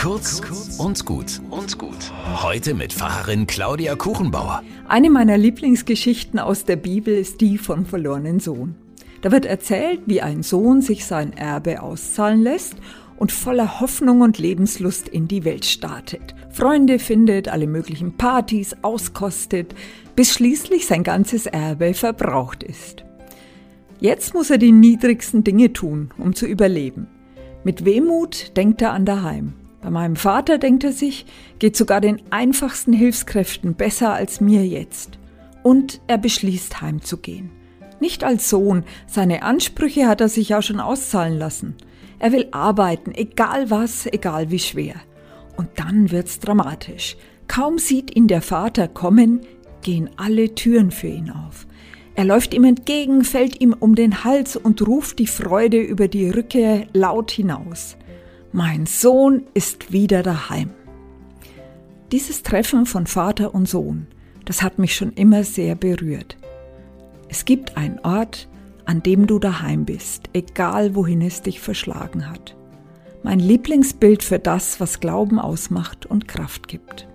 Kurz und gut und gut. Heute mit Pfarrerin Claudia Kuchenbauer. Eine meiner Lieblingsgeschichten aus der Bibel ist die vom verlorenen Sohn. Da wird erzählt, wie ein Sohn sich sein Erbe auszahlen lässt und voller Hoffnung und Lebenslust in die Welt startet. Freunde findet, alle möglichen Partys auskostet, bis schließlich sein ganzes Erbe verbraucht ist. Jetzt muss er die niedrigsten Dinge tun, um zu überleben. Mit Wehmut denkt er an daheim. Bei meinem Vater denkt er sich, geht sogar den einfachsten Hilfskräften besser als mir jetzt. Und er beschließt heimzugehen. Nicht als Sohn, seine Ansprüche hat er sich ja schon auszahlen lassen. Er will arbeiten, egal was, egal wie schwer. Und dann wird's dramatisch. Kaum sieht ihn der Vater kommen, gehen alle Türen für ihn auf. Er läuft ihm entgegen, fällt ihm um den Hals und ruft die Freude über die Rückkehr laut hinaus. Mein Sohn ist wieder daheim. Dieses Treffen von Vater und Sohn, das hat mich schon immer sehr berührt. Es gibt einen Ort, an dem du daheim bist, egal wohin es dich verschlagen hat. Mein Lieblingsbild für das, was Glauben ausmacht und Kraft gibt.